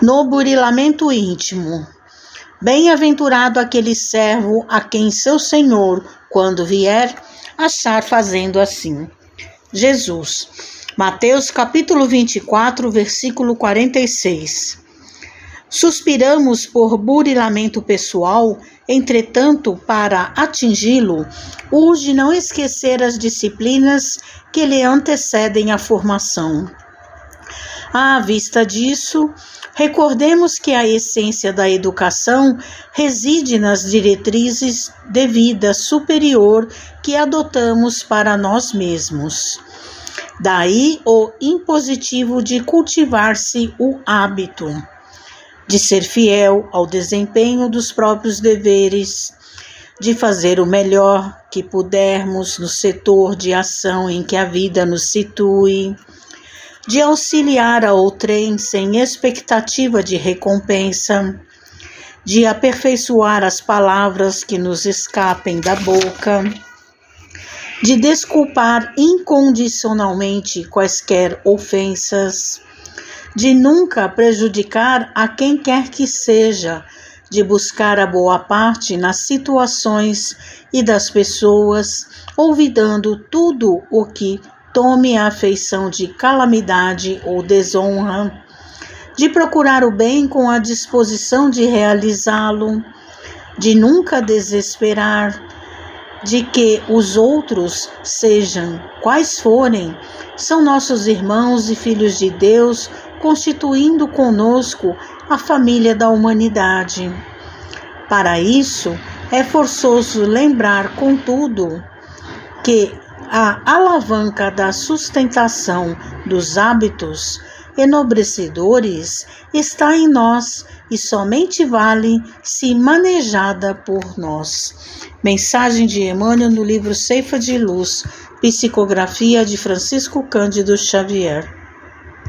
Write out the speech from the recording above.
no burilamento íntimo. Bem-aventurado aquele servo a quem seu senhor, quando vier, achar fazendo assim. Jesus. Mateus capítulo 24, versículo 46. Suspiramos por burilamento pessoal, entretanto, para atingi-lo, urge não esquecer as disciplinas que lhe antecedem a formação. À vista disso, recordemos que a essência da educação reside nas diretrizes de vida superior que adotamos para nós mesmos. Daí o impositivo de cultivar-se o hábito de ser fiel ao desempenho dos próprios deveres, de fazer o melhor que pudermos no setor de ação em que a vida nos situe de auxiliar a outrem sem expectativa de recompensa, de aperfeiçoar as palavras que nos escapem da boca, de desculpar incondicionalmente quaisquer ofensas, de nunca prejudicar a quem quer que seja, de buscar a boa parte nas situações e das pessoas, olvidando tudo o que tome a afeição de calamidade ou desonra, de procurar o bem com a disposição de realizá-lo, de nunca desesperar, de que os outros, sejam quais forem, são nossos irmãos e filhos de Deus, constituindo conosco a família da humanidade. Para isso, é forçoso lembrar, contudo, que a alavanca da sustentação dos hábitos enobrecedores está em nós e somente vale se manejada por nós. Mensagem de Emmanuel no livro Ceifa de Luz, Psicografia de Francisco Cândido Xavier.